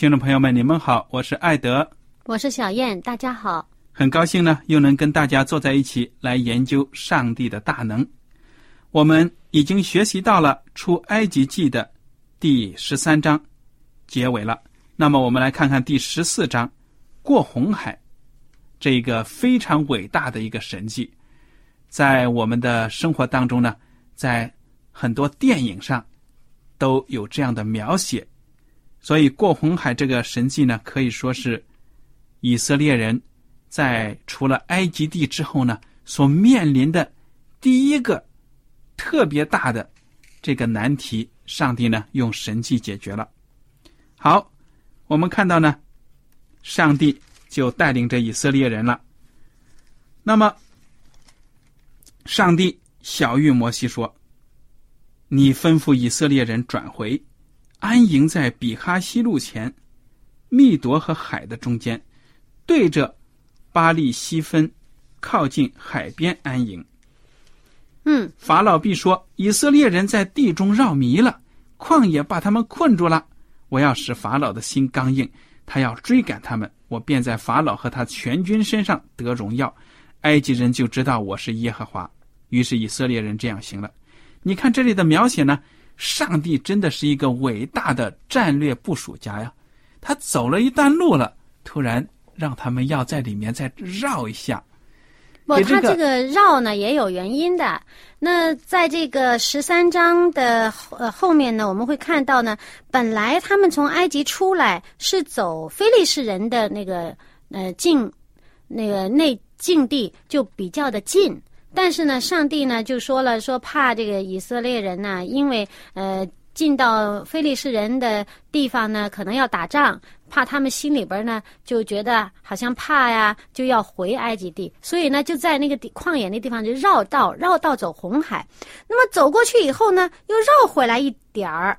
听众朋友们，你们好，我是艾德，我是小燕，大家好。很高兴呢，又能跟大家坐在一起来研究上帝的大能。我们已经学习到了出埃及记的第十三章结尾了，那么我们来看看第十四章过红海这个非常伟大的一个神迹，在我们的生活当中呢，在很多电影上都有这样的描写。所以过红海这个神迹呢，可以说是以色列人在除了埃及地之后呢，所面临的第一个特别大的这个难题。上帝呢用神迹解决了。好，我们看到呢，上帝就带领着以色列人了。那么，上帝小谕摩西说：“你吩咐以色列人转回。”安营在比哈西路前，密夺和海的中间，对着巴利西分，靠近海边安营。嗯，法老必说：“以色列人在地中绕迷了，旷野把他们困住了。我要使法老的心刚硬，他要追赶他们，我便在法老和他全军身上得荣耀。埃及人就知道我是耶和华。于是以色列人这样行了。你看这里的描写呢？”上帝真的是一个伟大的战略部署家呀！他走了一段路了，突然让他们要在里面再绕一下。不，他这个绕呢也有原因的。那在这个十三章的呃后面呢，我们会看到呢，本来他们从埃及出来是走非利士人的那个呃境，那个内境地就比较的近。但是呢，上帝呢就说了，说怕这个以色列人呢，因为呃进到非利士人的地方呢，可能要打仗，怕他们心里边呢就觉得好像怕呀，就要回埃及地，所以呢就在那个地旷野那地方就绕道，绕道走红海。那么走过去以后呢，又绕回来一点儿。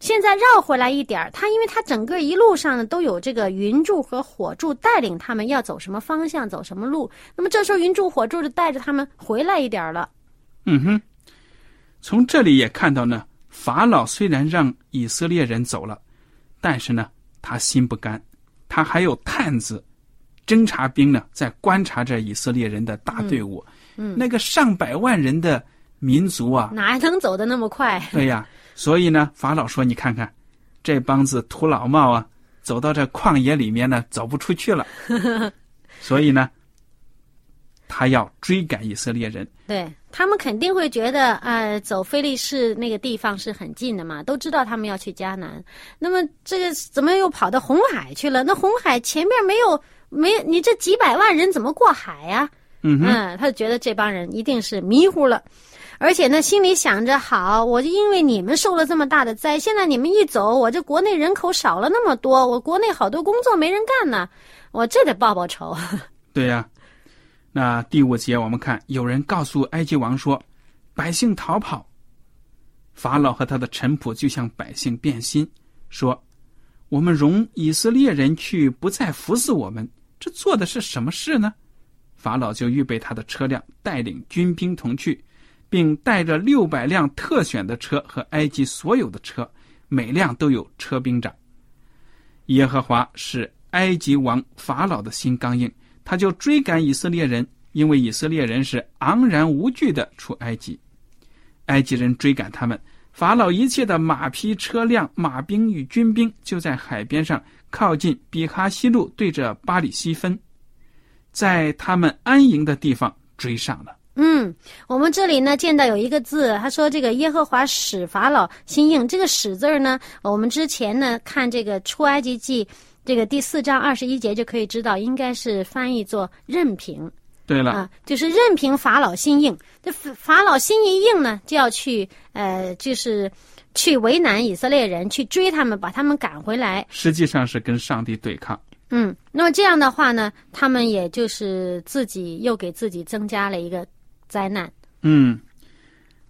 现在绕回来一点儿，他因为他整个一路上呢都有这个云柱和火柱带领他们要走什么方向，走什么路。那么这时候云柱火柱就带着他们回来一点儿了。嗯哼，从这里也看到呢，法老虽然让以色列人走了，但是呢他心不甘，他还有探子、侦察兵呢在观察着以色列人的大队伍。嗯，那个上百万人的民族啊，哪能走得那么快？对呀。所以呢，法老说：“你看看，这帮子土老帽啊，走到这旷野里面呢，走不出去了。所以呢，他要追赶以色列人。对他们肯定会觉得，呃，走菲利士那个地方是很近的嘛，都知道他们要去迦南。那么这个怎么又跑到红海去了？那红海前面没有，没你这几百万人怎么过海呀？嗯嗯，他就觉得这帮人一定是迷糊了。”而且呢，心里想着好，我就因为你们受了这么大的灾，现在你们一走，我这国内人口少了那么多，我国内好多工作没人干呢，我这得报报仇。对呀，那第五节我们看，有人告诉埃及王说，百姓逃跑。法老和他的臣仆就向百姓变心，说：“我们容以色列人去，不再服侍我们，这做的是什么事呢？”法老就预备他的车辆，带领军兵同去，并带着六百辆特选的车和埃及所有的车，每辆都有车兵长。耶和华是埃及王法老的心刚硬，他就追赶以色列人，因为以色列人是昂然无惧的出埃及。埃及人追赶他们，法老一切的马匹、车辆、马兵与军兵就在海边上靠近比哈西路，对着巴里西分，在他们安营的地方追上了。嗯，我们这里呢见到有一个字，他说这个耶和华使法老心硬。这个使字儿呢，我们之前呢看这个出埃及记这个第四章二十一节就可以知道，应该是翻译作任凭。对了，啊，就是任凭法老心硬，这法老心一硬呢，就要去呃，就是去为难以色列人，去追他们，把他们赶回来。实际上是跟上帝对抗。嗯，那么这样的话呢，他们也就是自己又给自己增加了一个灾难。嗯，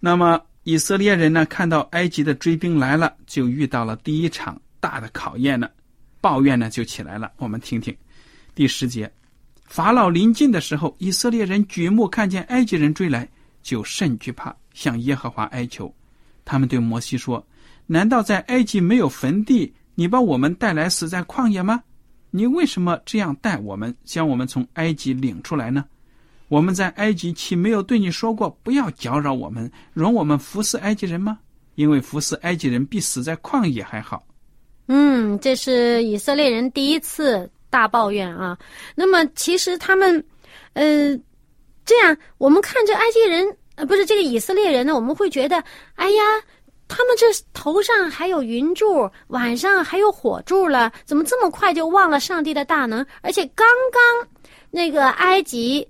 那么以色列人呢，看到埃及的追兵来了，就遇到了第一场大的考验呢，抱怨呢就起来了。我们听听第十节。法老临近的时候，以色列人举目看见埃及人追来，就甚惧怕，向耶和华哀求。他们对摩西说：“难道在埃及没有坟地？你把我们带来死在旷野吗？你为什么这样待我们，将我们从埃及领出来呢？我们在埃及岂没有对你说过，不要搅扰我们，容我们服侍埃及人吗？因为服侍埃及人比死在旷野还好。”嗯，这是以色列人第一次。大抱怨啊！那么其实他们，呃，这样我们看这埃及人，呃，不是这个以色列人呢，我们会觉得，哎呀，他们这头上还有云柱，晚上还有火柱了，怎么这么快就忘了上帝的大能？而且刚刚那个埃及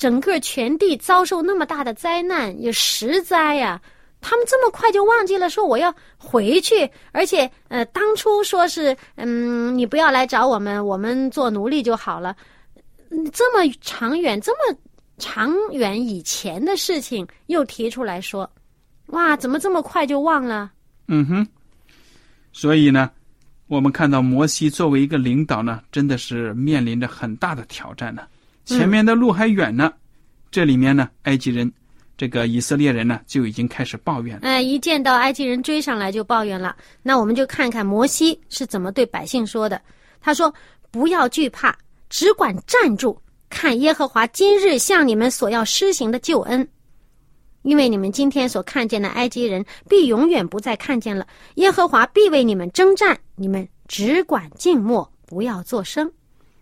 整个全地遭受那么大的灾难，有十灾呀。他们这么快就忘记了说我要回去，而且呃，当初说是嗯，你不要来找我们，我们做奴隶就好了。这么长远、这么长远以前的事情又提出来说，哇，怎么这么快就忘了？嗯哼。所以呢，我们看到摩西作为一个领导呢，真的是面临着很大的挑战呢。前面的路还远呢，这里面呢，埃及人。这个以色列人呢，就已经开始抱怨了。哎，一见到埃及人追上来就抱怨了。那我们就看看摩西是怎么对百姓说的。他说：“不要惧怕，只管站住，看耶和华今日向你们所要施行的救恩。因为你们今天所看见的埃及人，必永远不再看见了。耶和华必为你们征战，你们只管静默，不要作声。”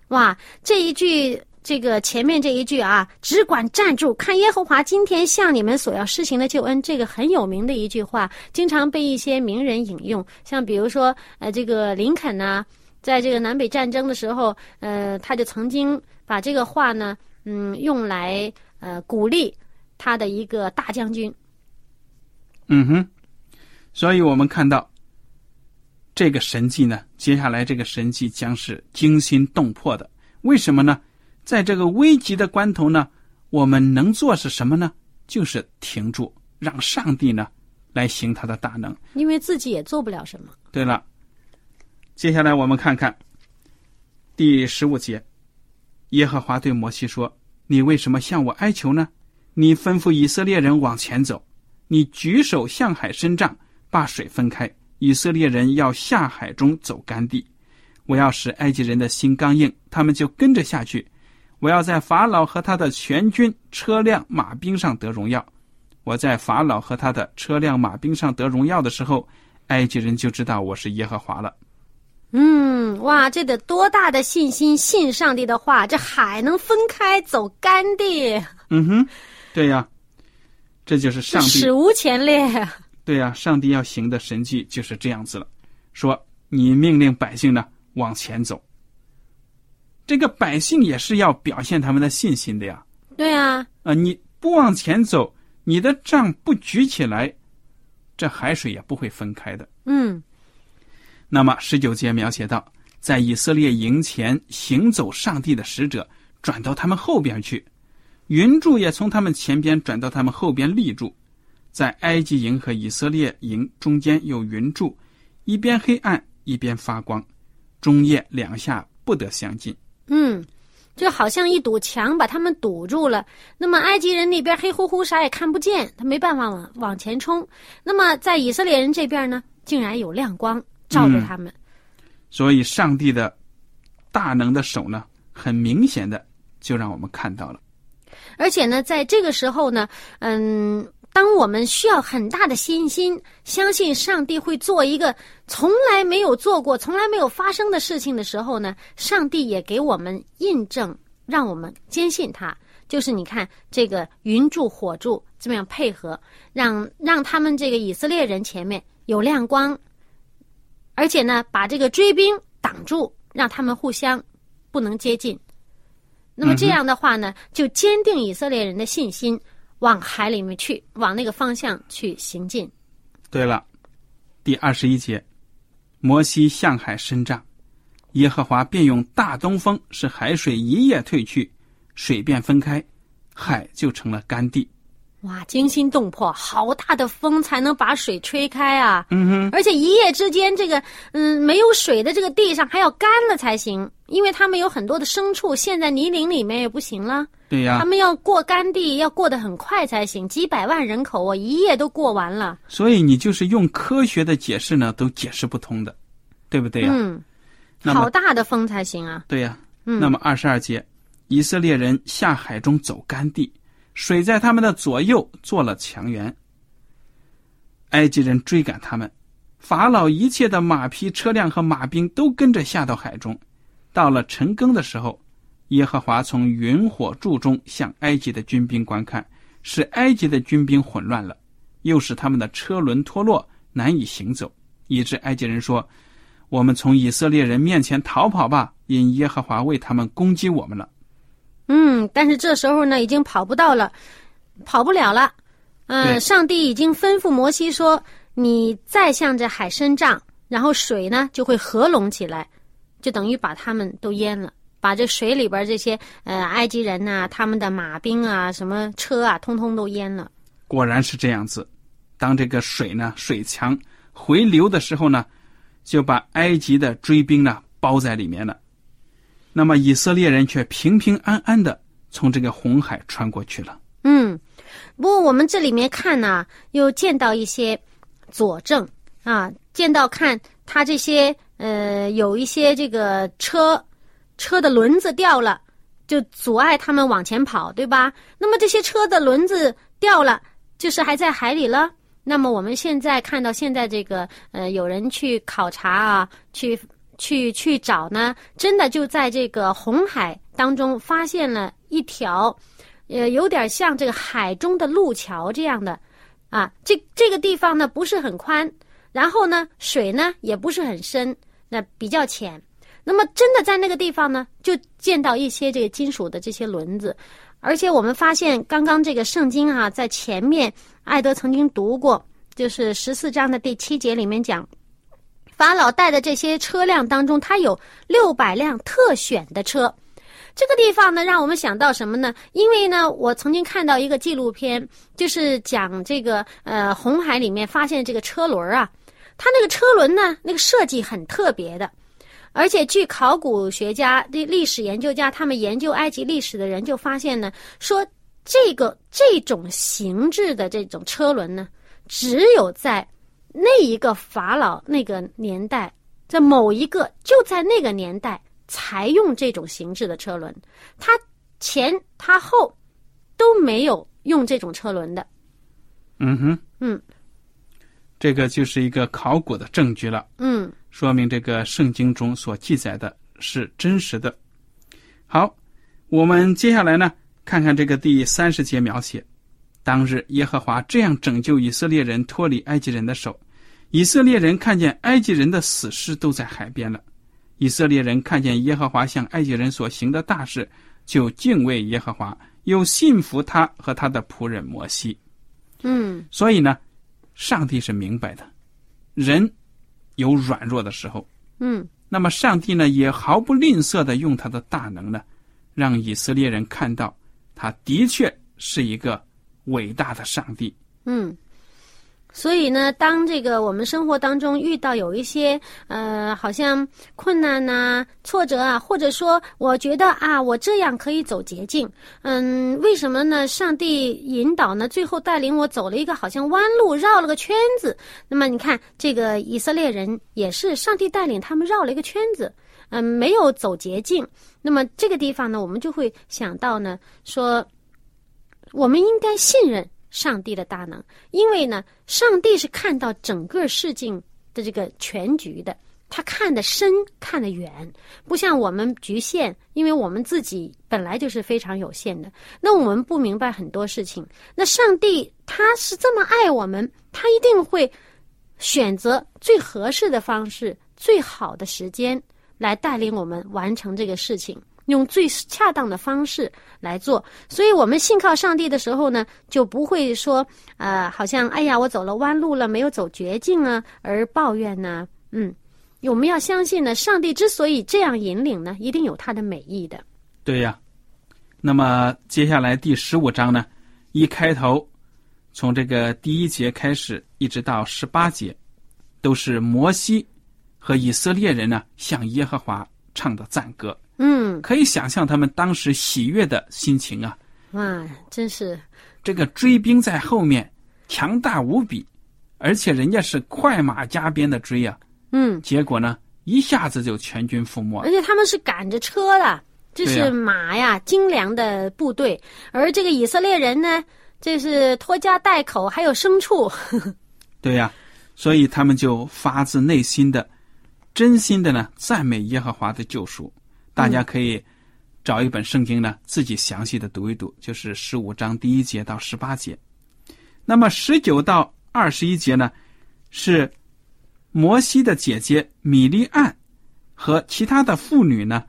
哇，这一句。这个前面这一句啊，只管站住，看耶和华今天向你们所要施行的救恩，这个很有名的一句话，经常被一些名人引用。像比如说，呃，这个林肯呢，在这个南北战争的时候，呃，他就曾经把这个话呢，嗯，用来呃鼓励他的一个大将军。嗯哼，所以我们看到这个神迹呢，接下来这个神迹将是惊心动魄的。为什么呢？在这个危急的关头呢，我们能做是什么呢？就是停住，让上帝呢来行他的大能。因为自己也做不了什么。对了，接下来我们看看第十五节，耶和华对摩西说：“你为什么向我哀求呢？你吩咐以色列人往前走，你举手向海伸杖，把水分开，以色列人要下海中走干地。我要使埃及人的心刚硬，他们就跟着下去。”我要在法老和他的全军车辆马兵上得荣耀。我在法老和他的车辆马兵上得荣耀的时候，埃及人就知道我是耶和华了。嗯，哇，这得多大的信心！信上帝的话，这海能分开走干地。嗯哼，对呀，这就是上帝史无前例。对呀，上帝要行的神迹就是这样子了。说你命令百姓呢往前走。这个百姓也是要表现他们的信心的呀。对啊，啊，你不往前走，你的杖不举起来，这海水也不会分开的。嗯。那么十九节描写到，在以色列营前行走，上帝的使者转到他们后边去，云柱也从他们前边转到他们后边立住，在埃及营和以色列营中间有云柱，一边黑暗一边发光，中夜两下不得相近。嗯，就好像一堵墙把他们堵住了。那么埃及人那边黑乎乎，啥也看不见，他没办法往往前冲。那么在以色列人这边呢，竟然有亮光照着他们。所以上帝的大能的手呢，很明显的就让我们看到了。而且呢，在这个时候呢，嗯，当我们需要很大的信心，相信上帝会做一个从来没有做过、从来没有发生的事情的时候呢，上帝也给我们印证，让我们坚信他。就是你看这个云柱火柱这么样配合，让让他们这个以色列人前面有亮光，而且呢，把这个追兵挡住，让他们互相不能接近。那么这样的话呢，就坚定以色列人的信心，往海里面去，往那个方向去行进。对了，第二十一节，摩西向海伸杖，耶和华便用大东风使海水一夜退去，水便分开，海就成了干地。哇，惊心动魄！好大的风才能把水吹开啊！嗯哼，而且一夜之间，这个嗯没有水的这个地上还要干了才行，因为他们有很多的牲畜陷在泥泞里面也不行了。对呀，他们要过干地，要过得很快才行。几百万人口，我一夜都过完了。所以你就是用科学的解释呢，都解释不通的，对不对呀？嗯，好大的风才行啊！对呀，嗯，那么二十二节，以色列人下海中走干地。水在他们的左右做了墙垣。埃及人追赶他们，法老一切的马匹、车辆和马兵都跟着下到海中。到了晨更的时候，耶和华从云火柱中向埃及的军兵观看，使埃及的军兵混乱了，又使他们的车轮脱落，难以行走，以致埃及人说：“我们从以色列人面前逃跑吧，因耶和华为他们攻击我们了。”嗯，但是这时候呢，已经跑不到了，跑不了了。嗯，上帝已经吩咐摩西说：“你再向着海伸杖，然后水呢就会合拢起来，就等于把他们都淹了，把这水里边这些呃埃及人呐、他们的马兵啊、什么车啊，通通都淹了。”果然是这样子。当这个水呢水墙回流的时候呢，就把埃及的追兵呢包在里面了。那么以色列人却平平安安的从这个红海穿过去了。嗯，不过我们这里面看呢，又见到一些佐证啊，见到看他这些呃，有一些这个车车的轮子掉了，就阻碍他们往前跑，对吧？那么这些车的轮子掉了，就是还在海里了。那么我们现在看到现在这个呃，有人去考察啊，去。去去找呢，真的就在这个红海当中发现了一条，呃，有点像这个海中的路桥这样的，啊，这这个地方呢不是很宽，然后呢水呢也不是很深，那比较浅。那么真的在那个地方呢，就见到一些这个金属的这些轮子，而且我们发现刚刚这个圣经啊，在前面艾德曾经读过，就是十四章的第七节里面讲。法老带的这些车辆当中，他有六百辆特选的车。这个地方呢，让我们想到什么呢？因为呢，我曾经看到一个纪录片，就是讲这个呃红海里面发现这个车轮啊，它那个车轮呢，那个设计很特别的。而且据考古学家、这历史研究家他们研究埃及历史的人就发现呢，说这个这种形制的这种车轮呢，只有在。那一个法老那个年代，在某一个就在那个年代才用这种形制的车轮，他前他后都没有用这种车轮的。嗯哼，嗯，这个就是一个考古的证据了。嗯，说明这个圣经中所记载的是真实的。好，我们接下来呢，看看这个第三十节描写。当日，耶和华这样拯救以色列人脱离埃及人的手。以色列人看见埃及人的死尸都在海边了。以色列人看见耶和华向埃及人所行的大事，就敬畏耶和华，又信服他和他的仆人摩西。嗯，所以呢，上帝是明白的，人有软弱的时候。嗯，那么上帝呢，也毫不吝啬的用他的大能呢，让以色列人看到。他的确是一个伟大的上帝。嗯。所以呢，当这个我们生活当中遇到有一些呃，好像困难呐、挫折啊，或者说我觉得啊，我这样可以走捷径，嗯，为什么呢？上帝引导呢，最后带领我走了一个好像弯路，绕了个圈子。那么你看，这个以色列人也是上帝带领他们绕了一个圈子，嗯，没有走捷径。那么这个地方呢，我们就会想到呢，说我们应该信任。上帝的大能，因为呢，上帝是看到整个事情的这个全局的，他看得深，看得远，不像我们局限，因为我们自己本来就是非常有限的。那我们不明白很多事情，那上帝他是这么爱我们，他一定会选择最合适的方式、最好的时间来带领我们完成这个事情。用最恰当的方式来做，所以我们信靠上帝的时候呢，就不会说，呃，好像哎呀，我走了弯路了，没有走绝境啊，而抱怨呢。嗯，我们要相信呢，上帝之所以这样引领呢，一定有他的美意的。对呀。那么接下来第十五章呢，一开头，从这个第一节开始，一直到十八节，都是摩西和以色列人呢向耶和华唱的赞歌。嗯，可以想象他们当时喜悦的心情啊！哇，真是这个追兵在后面，强大无比，而且人家是快马加鞭的追啊！嗯，结果呢，一下子就全军覆没。而且他们是赶着车的，这是马呀，精良的部队。而这个以色列人呢，这是拖家带口，还有牲畜。对呀，所以他们就发自内心的、真心的呢，赞美耶和华的救赎。大家可以找一本圣经呢，自己详细的读一读，就是十五章第一节到十八节。那么十九到二十一节呢，是摩西的姐姐米利安和其他的妇女呢，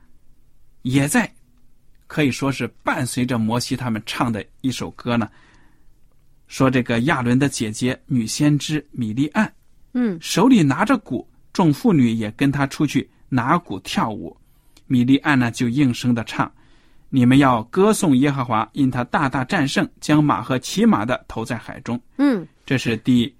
也在可以说是伴随着摩西他们唱的一首歌呢。说这个亚伦的姐姐女先知米利安，嗯，手里拿着鼓，众妇女也跟他出去拿鼓跳舞。米利安呢就应声的唱：“你们要歌颂耶和华，因他大大战胜，将马和骑马的投在海中。”嗯，这是第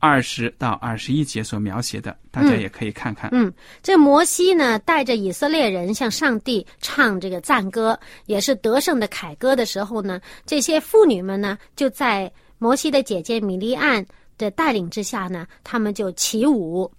二十到二十一节所描写的，大家也可以看看。嗯，这摩西呢带着以色列人向上帝唱这个赞歌，也是得胜的凯歌的时候呢，这些妇女们呢就在摩西的姐姐米利安的带领之下呢，他们就起舞。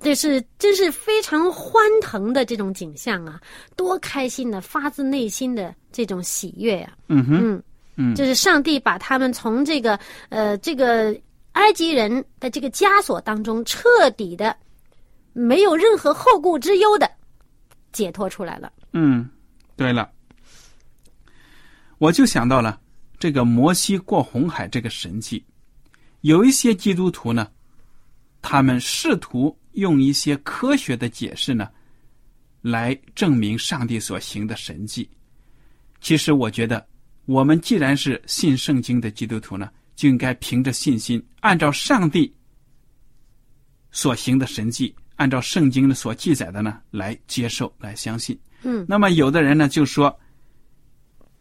这是真是非常欢腾的这种景象啊！多开心的，发自内心的这种喜悦呀！嗯哼，嗯嗯，就是上帝把他们从这个呃这个埃及人的这个枷锁当中彻底的没有任何后顾之忧的解脱出来了。嗯，对了，我就想到了这个摩西过红海这个神迹，有一些基督徒呢，他们试图。用一些科学的解释呢，来证明上帝所行的神迹。其实，我觉得我们既然是信圣经的基督徒呢，就应该凭着信心，按照上帝所行的神迹，按照圣经的所记载的呢，来接受、来相信。嗯。那么，有的人呢就说，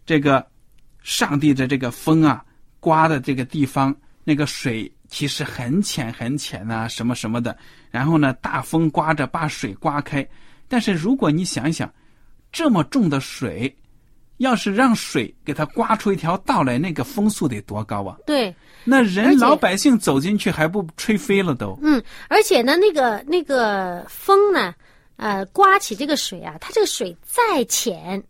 这个上帝的这个风啊，刮的这个地方，那个水。其实很浅很浅啊，什么什么的。然后呢，大风刮着把水刮开。但是如果你想一想，这么重的水，要是让水给它刮出一条道来，那个风速得多高啊？对。那人老百姓走进去还不吹飞了都？嗯，而且呢，那个那个风呢，呃，刮起这个水啊，它这个水再浅，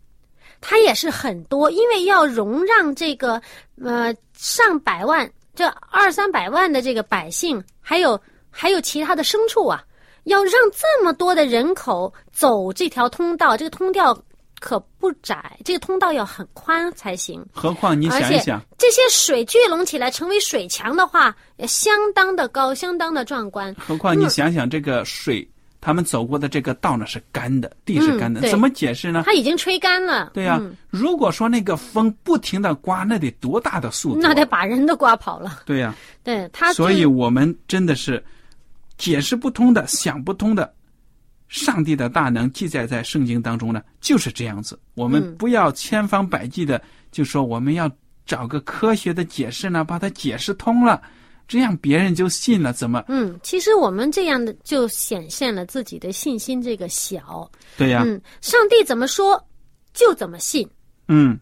它也是很多，因为要容让这个呃上百万。这二三百万的这个百姓，还有还有其他的牲畜啊，要让这么多的人口走这条通道，这个通道可不窄，这个通道要很宽才行。何况你想一想，这些水聚拢起来成为水墙的话，相当的高，相当的壮观。何况你想想这个水。他们走过的这个道呢是干的，地是干的，怎么解释呢？它已经吹干了。对呀，如果说那个风不停的刮，那得多大的速度？那得把人都刮跑了。对呀，对他，所以我们真的是解释不通的、想不通的。上帝的大能记载在圣经当中呢，就是这样子。我们不要千方百计的就说我们要找个科学的解释呢，把它解释通了，这样别人就信了。怎么？嗯，其实我们这样的就显现了自己的信心这个小。对呀。嗯，上帝怎么说就怎么信。嗯，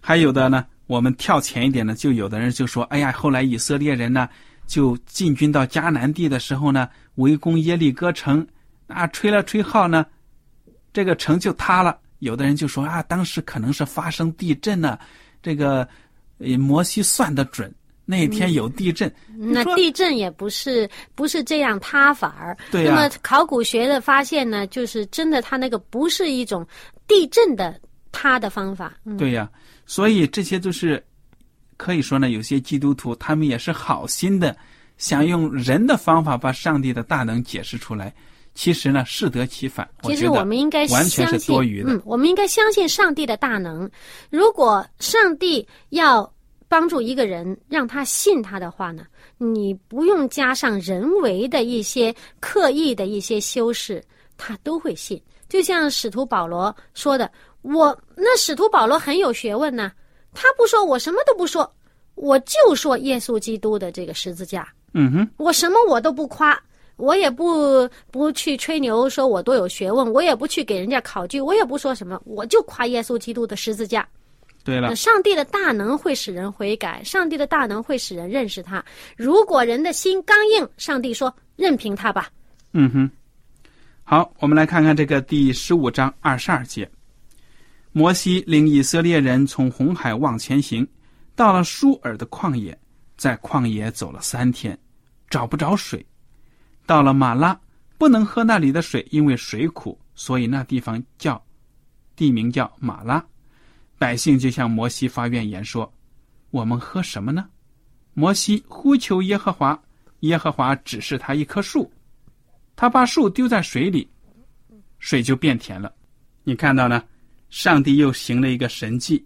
还有的呢，我们跳前一点呢，就有的人就说：“哎呀，后来以色列人呢，就进军到迦南地的时候呢，围攻耶利哥城，啊，吹了吹号呢，这个城就塌了。”有的人就说啊，当时可能是发生地震呢，这个摩西算得准，那天有地震。那地震也不是不是这样塌法儿。那么考古学的发现呢，就是真的，它那个不是一种地震的塌的方法。对呀，所以这些都是可以说呢，有些基督徒他们也是好心的，想用人的方法把上帝的大能解释出来。其实呢，适得其反。其实我们应该完全是多余的。嗯，我们应该相信上帝的大能。如果上帝要帮助一个人，让他信他的话呢，你不用加上人为的一些刻意的一些修饰，他都会信。就像使徒保罗说的：“我那使徒保罗很有学问呢，他不说我什么都不说，我就说耶稣基督的这个十字架。嗯哼，我什么我都不夸。”我也不不去吹牛，说我多有学问；我也不去给人家考据，我也不说什么，我就夸耶稣基督的十字架。对了，上帝的大能会使人悔改，上帝的大能会使人认识他。如果人的心刚硬，上帝说任凭他吧。嗯哼，好，我们来看看这个第十五章二十二节。摩西领以色列人从红海往前行，到了舒尔的旷野，在旷野走了三天，找不着水。到了马拉，不能喝那里的水，因为水苦，所以那地方叫地名叫马拉。百姓就向摩西发怨言说：“我们喝什么呢？”摩西呼求耶和华，耶和华指示他一棵树，他把树丢在水里，水就变甜了。你看到呢？上帝又行了一个神迹，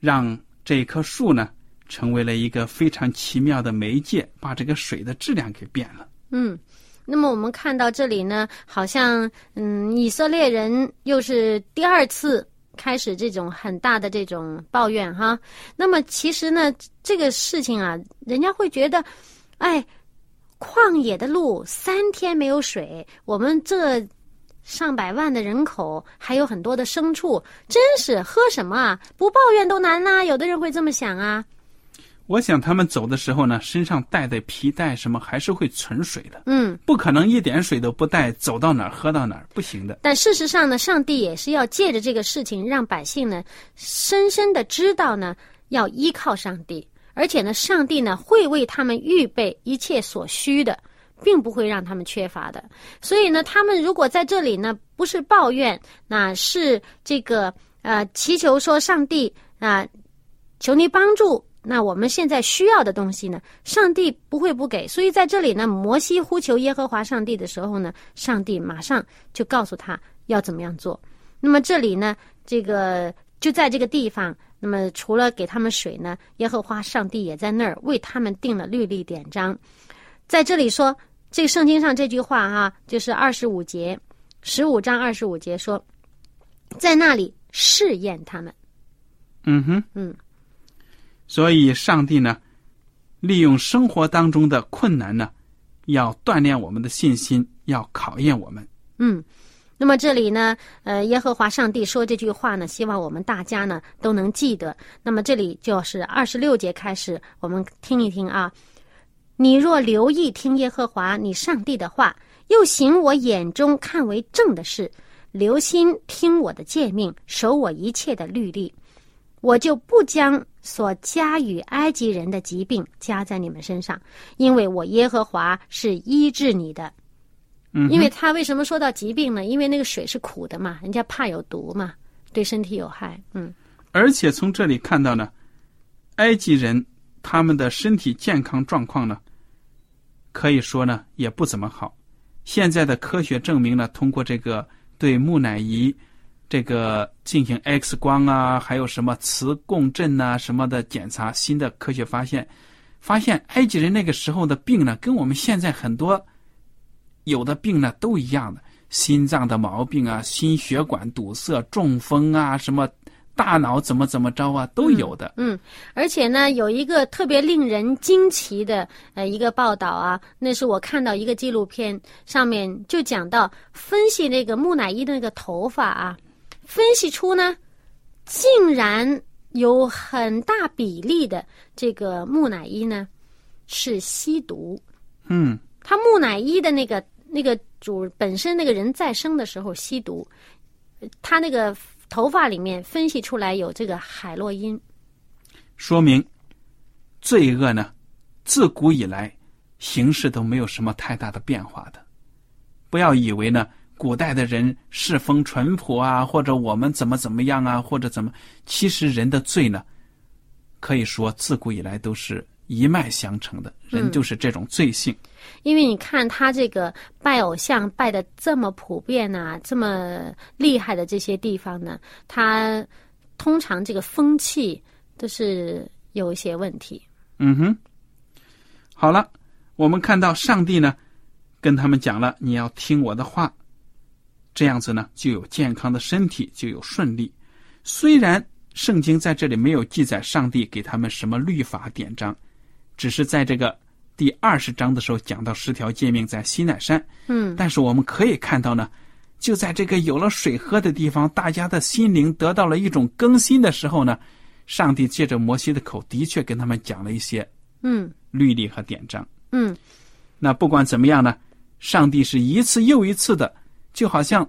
让这棵树呢成为了一个非常奇妙的媒介，把这个水的质量给变了。嗯，那么我们看到这里呢，好像嗯，以色列人又是第二次开始这种很大的这种抱怨哈。那么其实呢，这个事情啊，人家会觉得，哎，旷野的路三天没有水，我们这上百万的人口，还有很多的牲畜，真是喝什么啊？不抱怨都难呐。有的人会这么想啊。我想他们走的时候呢，身上带的皮带什么还是会存水的。嗯，不可能一点水都不带，走到哪儿喝到哪儿，不行的。但事实上呢，上帝也是要借着这个事情，让百姓呢，深深的知道呢，要依靠上帝，而且呢，上帝呢会为他们预备一切所需的，并不会让他们缺乏的。所以呢，他们如果在这里呢，不是抱怨，那是这个呃祈求说上帝啊，求你帮助。那我们现在需要的东西呢？上帝不会不给，所以在这里呢，摩西呼求耶和华上帝的时候呢，上帝马上就告诉他要怎么样做。那么这里呢，这个就在这个地方，那么除了给他们水呢，耶和华上帝也在那儿为他们定了律例典章。在这里说，这个圣经上这句话哈，就是二十五节，十五章二十五节说，在那里试验他们。嗯哼，嗯。所以，上帝呢，利用生活当中的困难呢，要锻炼我们的信心，要考验我们。嗯，那么这里呢，呃，耶和华上帝说这句话呢，希望我们大家呢都能记得。那么这里就是二十六节开始，我们听一听啊。你若留意听耶和华你上帝的话，又行我眼中看为正的事，留心听我的诫命，守我一切的律例。我就不将所加与埃及人的疾病加在你们身上，因为我耶和华是医治你的。嗯，因为他为什么说到疾病呢？因为那个水是苦的嘛，人家怕有毒嘛，对身体有害。嗯，而且从这里看到呢，埃及人他们的身体健康状况呢，可以说呢也不怎么好。现在的科学证明呢，通过这个对木乃伊。这个进行 X 光啊，还有什么磁共振呐，什么的检查，新的科学发现，发现埃及人那个时候的病呢，跟我们现在很多有的病呢都一样的，心脏的毛病啊，心血管堵塞、中风啊，什么大脑怎么怎么着啊，都有的。嗯，而且呢，有一个特别令人惊奇的呃一个报道啊，那是我看到一个纪录片上面就讲到分析那个木乃伊的那个头发啊，分析出呢，竟然有很大比例的这个木乃伊呢是吸毒。嗯，他木乃伊的那个那个主本身那个人再生的时候吸毒，他那个。头发里面分析出来有这个海洛因，说明罪恶呢，自古以来形式都没有什么太大的变化的。不要以为呢，古代的人世风淳朴啊，或者我们怎么怎么样啊，或者怎么，其实人的罪呢，可以说自古以来都是。一脉相承的人就是这种罪性，因为你看他这个拜偶像拜的这么普遍呐，这么厉害的这些地方呢，他通常这个风气都是有一些问题。嗯哼，好了，我们看到上帝呢，跟他们讲了，你要听我的话，这样子呢就有健康的身体，就有顺利。虽然圣经在这里没有记载上帝给他们什么律法典章。只是在这个第二十章的时候讲到十条诫命在西奈山，嗯，但是我们可以看到呢，就在这个有了水喝的地方，大家的心灵得到了一种更新的时候呢，上帝借着摩西的口，的确跟他们讲了一些，嗯，律例和典章，嗯，那不管怎么样呢，上帝是一次又一次的，就好像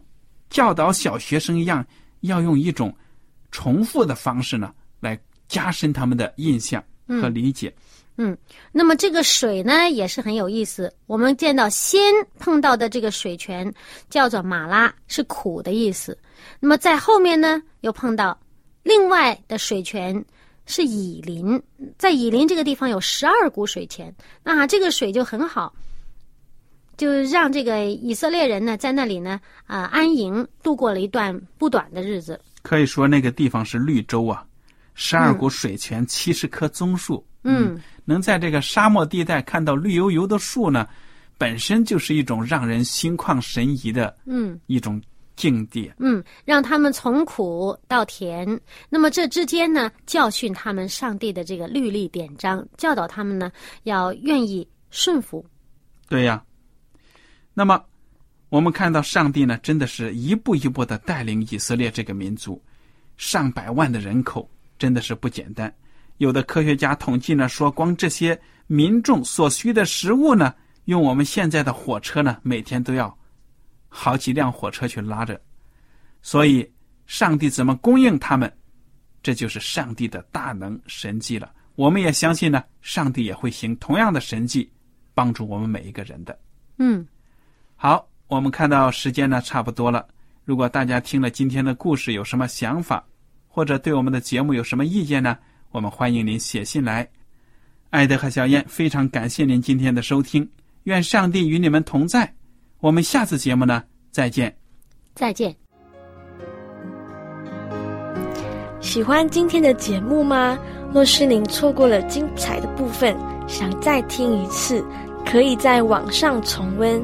教导小学生一样，要用一种重复的方式呢，来加深他们的印象和理解。嗯，那么这个水呢也是很有意思。我们见到先碰到的这个水泉叫做马拉，是苦的意思。那么在后面呢又碰到另外的水泉是以林，在以林这个地方有十二股水泉，那这个水就很好，就让这个以色列人呢在那里呢啊安营，度过了一段不短的日子。可以说那个地方是绿洲啊，十二股水泉，七十棵棕树。嗯。能在这个沙漠地带看到绿油油的树呢，本身就是一种让人心旷神怡的，嗯，一种境地。嗯，让他们从苦到甜。那么这之间呢，教训他们上帝的这个律例典章，教导他们呢要愿意顺服。对呀。那么我们看到上帝呢，真的是一步一步的带领以色列这个民族，上百万的人口，真的是不简单。有的科学家统计呢，说光这些民众所需的食物呢，用我们现在的火车呢，每天都要好几辆火车去拉着。所以，上帝怎么供应他们，这就是上帝的大能神迹了。我们也相信呢，上帝也会行同样的神迹，帮助我们每一个人的。嗯，好，我们看到时间呢差不多了。如果大家听了今天的故事有什么想法，或者对我们的节目有什么意见呢？我们欢迎您写信来，艾德和小燕非常感谢您今天的收听，愿上帝与你们同在。我们下次节目呢，再见。再见。喜欢今天的节目吗？若是您错过了精彩的部分，想再听一次，可以在网上重温。